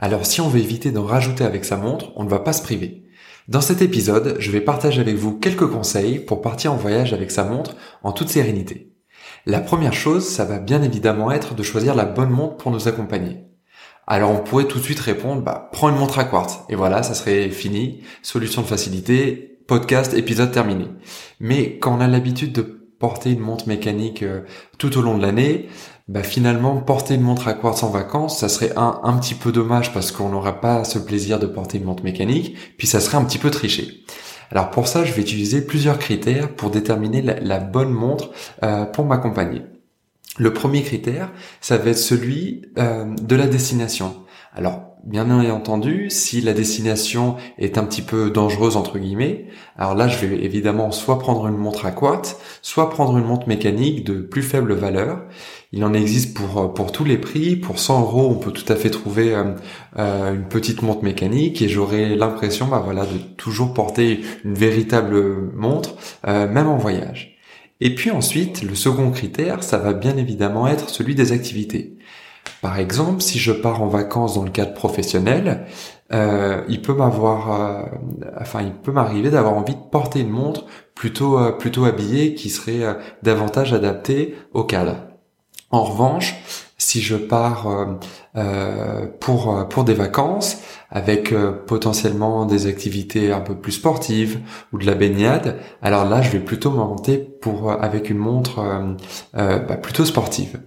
alors si on veut éviter d'en rajouter avec sa montre, on ne va pas se priver. Dans cet épisode, je vais partager avec vous quelques conseils pour partir en voyage avec sa montre en toute sérénité. La première chose, ça va bien évidemment être de choisir la bonne montre pour nous accompagner. Alors on pourrait tout de suite répondre, bah prends une montre à quartz. Et voilà, ça serait fini. Solution de facilité, podcast, épisode terminé. Mais quand on a l'habitude de porter une montre mécanique euh, tout au long de l'année, bah finalement porter une montre à quartz en vacances, ça serait un, un petit peu dommage parce qu'on n'aura pas ce plaisir de porter une montre mécanique, puis ça serait un petit peu triché. Alors pour ça, je vais utiliser plusieurs critères pour déterminer la, bonne montre euh, pour m'accompagner. Le premier critère, ça va être celui euh, de la destination. Alors bien entendu, si la destination est un petit peu dangereuse entre guillemets, alors là je vais évidemment soit prendre une montre à quartz, soit prendre une montre mécanique de plus faible valeur. Il en existe pour pour tous les prix. Pour 100 euros, on peut tout à fait trouver euh, euh, une petite montre mécanique et j'aurai l'impression, bah voilà, de toujours porter une véritable montre, euh, même en voyage. Et puis ensuite, le second critère, ça va bien évidemment être celui des activités. Par exemple, si je pars en vacances dans le cadre professionnel, euh, il peut m'avoir, euh, enfin, il peut m'arriver d'avoir envie de porter une montre plutôt euh, plutôt habillée qui serait davantage adaptée au cadre. En revanche, si je pars pour pour des vacances avec potentiellement des activités un peu plus sportives ou de la baignade, alors là, je vais plutôt m'orienter pour avec une montre bah, plutôt sportive.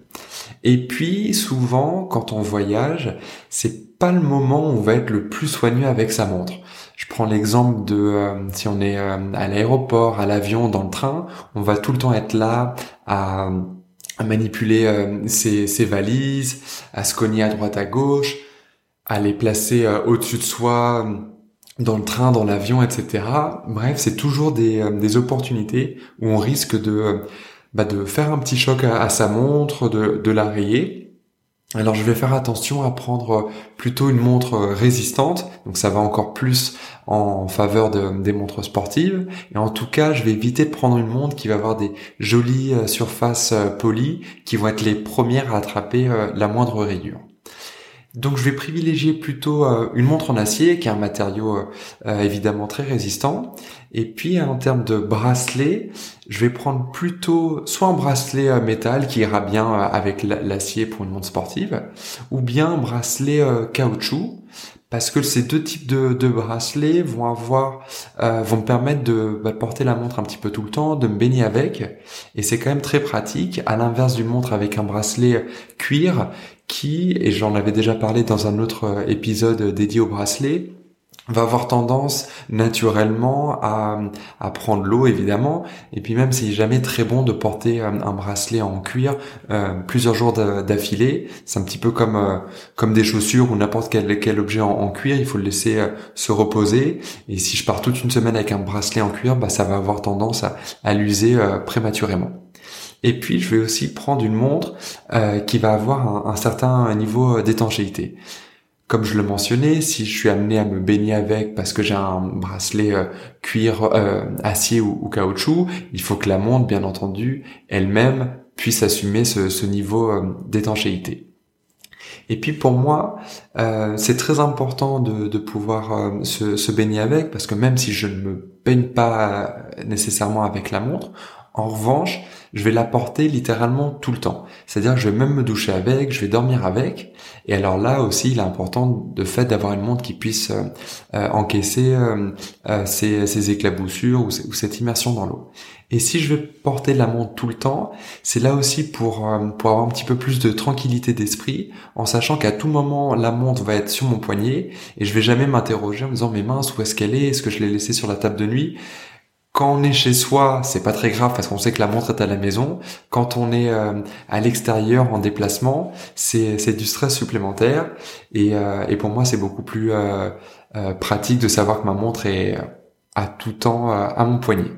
Et puis souvent, quand on voyage, c'est pas le moment où on va être le plus soigneux avec sa montre. Je prends l'exemple de euh, si on est euh, à l'aéroport, à l'avion, dans le train, on va tout le temps être là à, manipuler euh, ses, ses, valises, à se cogner à droite à gauche, à les placer au-dessus de soi dans le train, dans l'avion, etc. Bref, c'est toujours des, des opportunités où on risque de bah, de faire un petit choc à, sa montre, de, de la rayer. Alors je vais faire attention à prendre plutôt une montre résistante, donc ça va encore plus en faveur de, des montres sportives. Et en tout cas, je vais éviter de prendre une montre qui va avoir des jolies euh, surfaces euh, polies, qui vont être les premières à attraper euh, la moindre rayure. Donc je vais privilégier plutôt euh, une montre en acier, qui est un matériau euh, euh, évidemment très résistant. Et puis en termes de bracelet, je vais prendre plutôt soit un bracelet métal qui ira bien avec l'acier pour une montre sportive, ou bien un bracelet caoutchouc parce que ces deux types de, de bracelets vont avoir euh, vont me permettre de bah, porter la montre un petit peu tout le temps, de me baigner avec, et c'est quand même très pratique. À l'inverse d'une montre avec un bracelet cuir qui, et j'en avais déjà parlé dans un autre euh, épisode dédié au bracelet, va avoir tendance naturellement à, à prendre l'eau évidemment. Et puis même c'est jamais très bon de porter un, bracelet en cuir euh, plusieurs jours d'affilée. C'est un petit peu comme euh, comme des chaussures ou n'importe quel, quel objet en, cuir. Il faut le laisser euh, se reposer. Et si je pars toute une semaine avec un bracelet en cuir bah ça va avoir tendance à, à l'user prématurément. Et puis je vais aussi prendre une montre qui va avoir un certain niveau d'étanchéité comme je le mentionnais, si je suis amené à me baigner avec parce que j'ai un bracelet euh, cuir, euh, acier ou, caoutchouc, il faut que la montre, bien entendu, elle-même puisse assumer ce, niveau euh, d'étanchéité. Et puis pour moi, c'est très important de, pouvoir se, se, baigner avec parce que même si je ne me baigne pas nécessairement avec la montre, en revanche, je vais la porter littéralement tout le temps. C'est-à-dire que je vais même me doucher avec, je vais dormir avec. Et alors là aussi, il est important de fait d'avoir une montre qui puisse euh, euh, encaisser euh, ces, éclaboussures ou, cette immersion dans l'eau. Et si je vais porter la montre tout le temps, c'est là aussi pour, pour avoir un petit peu plus de tranquillité d'esprit, en sachant qu'à tout moment, la montre va être sur mon poignet et je vais jamais m'interroger en me disant mais mince, où est-ce qu'elle est? Est-ce que je l'ai laissée sur la table de nuit? Quand on est chez soi, c'est pas très grave parce qu'on sait que la montre est à la maison. Quand on est euh, à l'extérieur en déplacement, c'est du stress supplémentaire. Et, euh, et pour moi, c'est beaucoup plus euh, pratique de savoir que ma montre est à tout temps à mon poignet.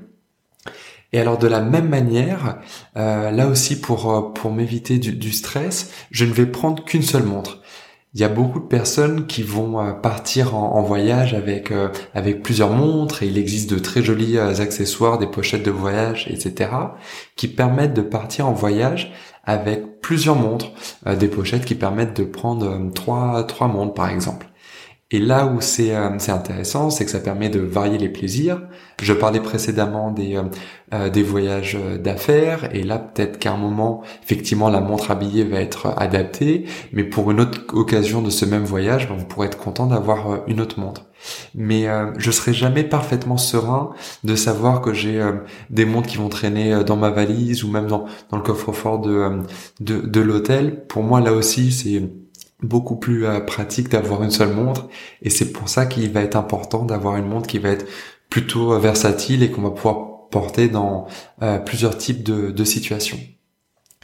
Et alors de la même manière, là aussi pour pour m'éviter du, du, stress, je ne vais prendre qu'une seule montre il y a beaucoup de personnes qui vont euh, partir en, voyage avec euh, avec plusieurs montres et il existe de très jolis euh, accessoires, des pochettes de voyage, etc. qui permettent de partir en voyage avec plusieurs montres, des pochettes qui permettent de prendre trois trois montres par exemple. Et là où c'est c'est intéressant, c'est que ça permet de varier les plaisirs. Je parlais précédemment des euh, des voyages d'affaires. Et là peut-être qu'à un moment effectivement la montre habillée va être adaptée. Mais pour une autre occasion de ce même voyage ben, on pourrait être content d'avoir euh, une autre montre. Mais euh, je serai jamais parfaitement serein de savoir que j'ai des montres qui vont traîner dans ma valise ou même dans, dans le coffre-fort de, de, de l'hôtel. Pour moi là aussi c'est beaucoup plus pratique d'avoir une seule montre et c'est pour ça qu'il va être important d'avoir une montre qui va être plutôt versatile et qu'on va pouvoir porter dans euh, plusieurs types de, situations.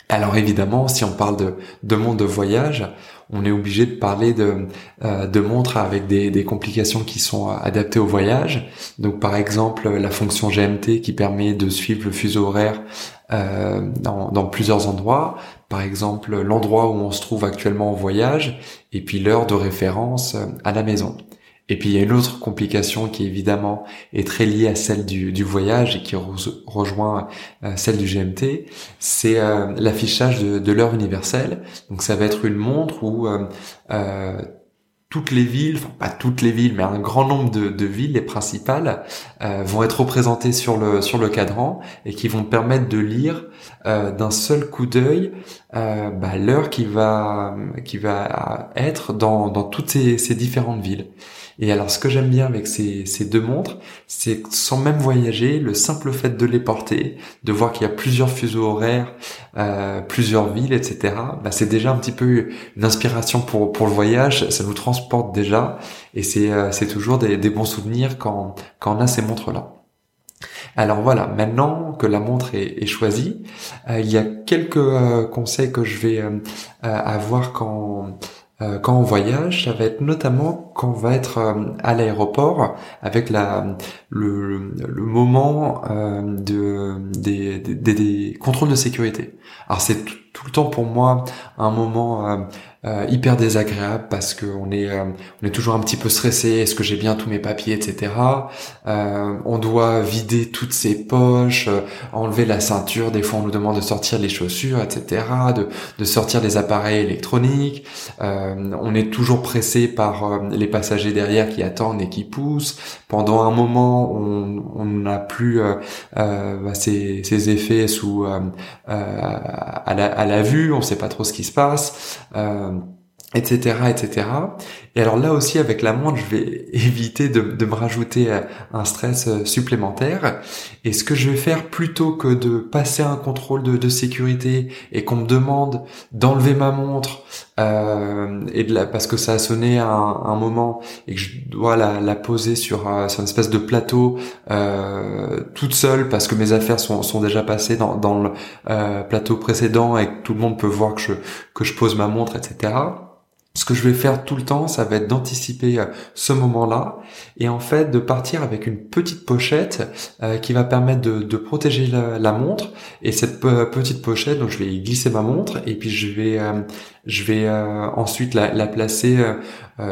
Alors évidemment, si on parle de, de monde de voyage, on est obligé de parler de, euh, montres avec des, complications qui sont adaptées au voyage. Donc par exemple, la fonction GMT qui permet de suivre le fuseau horaire euh, dans, plusieurs endroits. Par exemple, l'endroit où on se trouve actuellement en voyage et puis l'heure de référence à la maison. Et puis il y a une autre complication qui évidemment est très liée à celle du, voyage et qui rejoint euh, celle du GMT, c'est euh, l'affichage de, de l'heure universelle. Donc ça va être une montre où euh, toutes les villes, enfin pas toutes les villes, mais un grand nombre de, de villes, les principales, vont être représentées sur le sur le cadran et qui vont permettre de lire d'un seul coup d'œil bah, l'heure qui va qui va être dans dans toutes ces, ces différentes villes. Et alors, ce que j'aime bien avec ces, ces deux montres, c'est sans même voyager, le simple fait de les porter, de voir qu'il y a plusieurs fuseaux horaires, euh, plusieurs villes, etc. Bah, c'est déjà un petit peu une inspiration pour pour le voyage. Ça nous transporte déjà, et c'est euh, c'est toujours des, des bons souvenirs quand quand on a ces montres là. Alors voilà, maintenant que la montre est, choisie, euh, il y a quelques euh, conseils que je vais avoir quand euh, on voyage, ça va être notamment quand on va être euh, à l'aéroport avec le, moment euh, de des, des, des, contrôles de sécurité. Alors c'est tout le temps pour moi un moment euh, hyper désagréable parce que on est euh, on est toujours un petit peu stressé. Est-ce que j'ai bien tous mes papiers, etc. Euh, on doit vider toutes ses poches, euh, enlever la ceinture. Des fois, on nous demande de sortir les chaussures, etc. De, de sortir les appareils électroniques. on est toujours pressé par les passagers derrière qui attendent et qui poussent. Pendant un moment, on n'a plus bah, ces, ces, effets sous à la, à, la, vue. On sait pas trop ce qui se passe etc., etc. Et alors là aussi, avec la montre, je vais éviter de, de, me rajouter euh, un stress euh, supplémentaire. Et ce que je vais faire, plutôt que de passer un contrôle de, de sécurité et qu'on me demande d'enlever ma montre euh, et de la, parce que ça a sonné à un, moment et que je dois la, la poser sur, euh, sur une espèce de plateau euh, toute seule parce que mes affaires sont, sont déjà passées dans, dans le plateau précédent et que tout le monde peut voir que je, que je pose ma montre, etc ce que je vais faire tout le temps, ça va être d'anticiper euh, ce moment-là et en fait de partir avec une petite pochette euh, qui va permettre de, protéger la, montre et cette petite pochette, donc je vais y glisser ma montre et puis je vais euh, je vais ensuite la, placer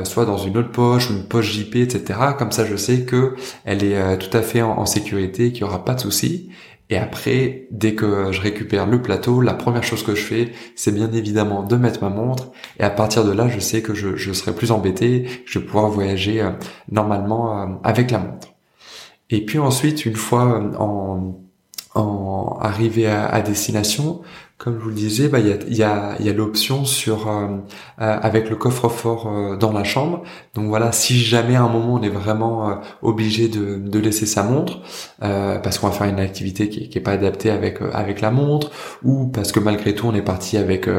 soit dans une autre poche une poche JP, etc. Comme ça, je sais que elle est tout à fait en, en sécurité, qu'il y aura pas de souci et après, dès que je récupère le plateau, la première chose que je fais, c'est bien évidemment de mettre ma montre. Et à partir de là, je sais que je, serai plus embêté, je vais pouvoir voyager euh, normalement euh, avec la montre. Et puis ensuite, une fois euh, en arrivé à, destination, comme je vous le disais, bah, il y a, l'option sur euh, euh, avec le coffre-fort euh, dans la chambre. Donc voilà, si jamais à un moment on est vraiment obligé de, laisser sa montre parce qu'on va faire une activité qui, qui pas adaptée avec la montre ou parce que malgré tout on est parti avec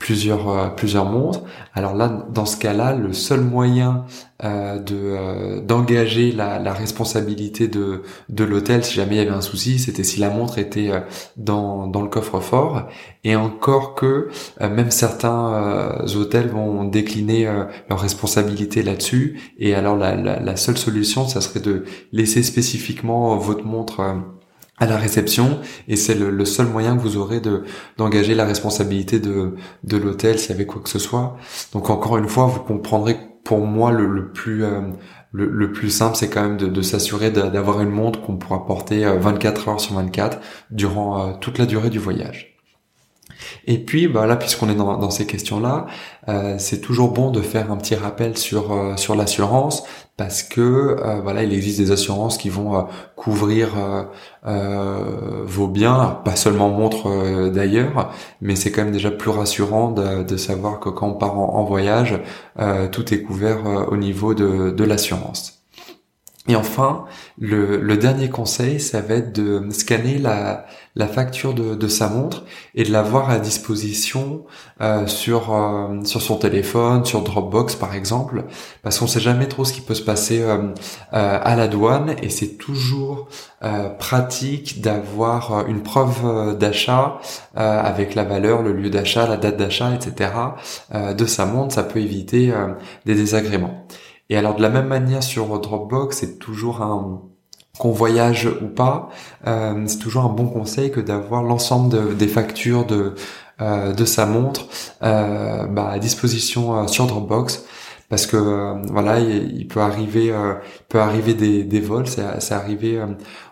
plusieurs euh, plusieurs montres. Alors là, dans ce cas-là, le seul moyen euh, de euh, d'engager la, la, responsabilité de de l'hôtel si jamais il y avait un souci, c'était si la montre était dans dans le coffre-fort. Et encore que même certains hôtels vont décliner leur responsabilité là-dessus. Et alors la, la, la seule solution, ça serait de laisser spécifiquement votre montre à la réception et c'est le, seul moyen que vous aurez de d'engager la responsabilité de de l'hôtel s'il y avait quoi que ce soit. Donc encore une fois, vous comprendrez pour moi le, le plus euh, le, plus simple, c'est quand même de, de s'assurer d'avoir une montre qu'on pourra porter 24 euh, heures sur 24 durant euh, toute la durée du voyage. Et puis, bah là, puisqu'on est dans, ces questions-là, euh, c'est toujours bon de faire un petit rappel sur euh, sur l'assurance parce que euh, voilà, il existe des assurances qui vont couvrir vos biens, pas seulement montres d'ailleurs, mais c'est quand même déjà plus rassurant de, de, savoir que quand on part en, en voyage, tout est couvert au niveau de, de l'assurance. Et enfin, le, dernier conseil, ça va être de scanner la, la facture de, de, sa montre et de l'avoir à disposition euh, sur euh, sur son téléphone, sur Dropbox par exemple, parce qu'on sait jamais trop ce qui peut se passer euh, à la douane et c'est toujours pratique d'avoir une preuve d'achat avec la valeur, le lieu d'achat, la date d'achat, etc. de sa montre. Ça peut éviter des désagréments. Et alors de la même manière sur Dropbox, c'est toujours un qu'on voyage ou pas, euh, c'est toujours un bon conseil que d'avoir l'ensemble des factures de euh, de sa montre euh, bah, à disposition sur Dropbox parce que euh, voilà, il, peut arriver, euh, peut arriver des, des vols. C'est arrivé euh,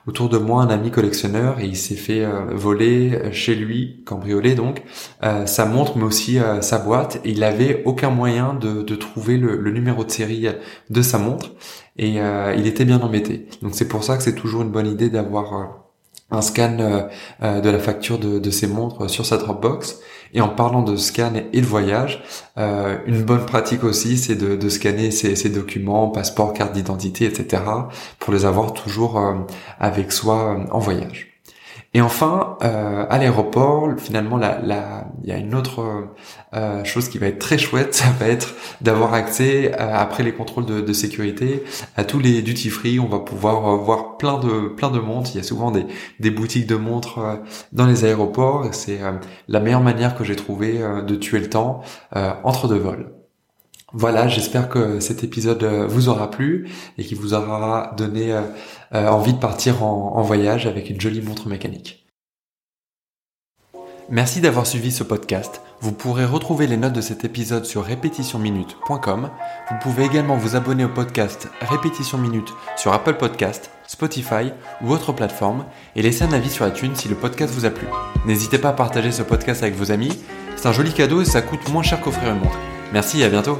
autour de moi un ami collectionneur et il s'est fait voler chez lui, cambriolé donc, sa montre mais aussi sa boîte. Et il avait aucun moyen de, de trouver le, numéro de série de sa montre et il était bien embêté. Donc c'est pour ça que c'est toujours une bonne idée d'avoir un scan euh, euh, de la facture de, ses montres sur sa Dropbox. Et en parlant de scan et de voyage, euh, une bonne pratique aussi, c'est de, de, scanner ses, ses, documents, passeport, carte d'identité, etc., pour les avoir toujours avec soi en voyage. Et enfin, euh, à l'aéroport, finalement, la, la, il y a une autre euh, chose qui va être très chouette, ça va être d'avoir accès euh, après les contrôles de, de, sécurité à tous les duty free. On va pouvoir euh, voir plein de plein de montres. Il y a souvent des, des boutiques de montres euh, dans les aéroports. C'est la meilleure manière que j'ai trouvé de tuer le temps entre deux vols. Voilà, j'espère que cet épisode vous aura plu et qu'il vous aura donné euh, envie de partir en, voyage avec une jolie montre mécanique. Merci d'avoir suivi ce podcast. Vous pourrez retrouver les notes de cet épisode sur répétitionminute.com. Vous pouvez également vous abonner au podcast Répétition Minute sur Apple Podcast, Spotify ou autre plateforme et laisser un avis sur iTunes si le podcast vous a plu. N'hésitez pas à partager ce podcast avec vos amis. C'est un joli cadeau et ça coûte moins cher qu'offrir une montre. Merci et à bientôt.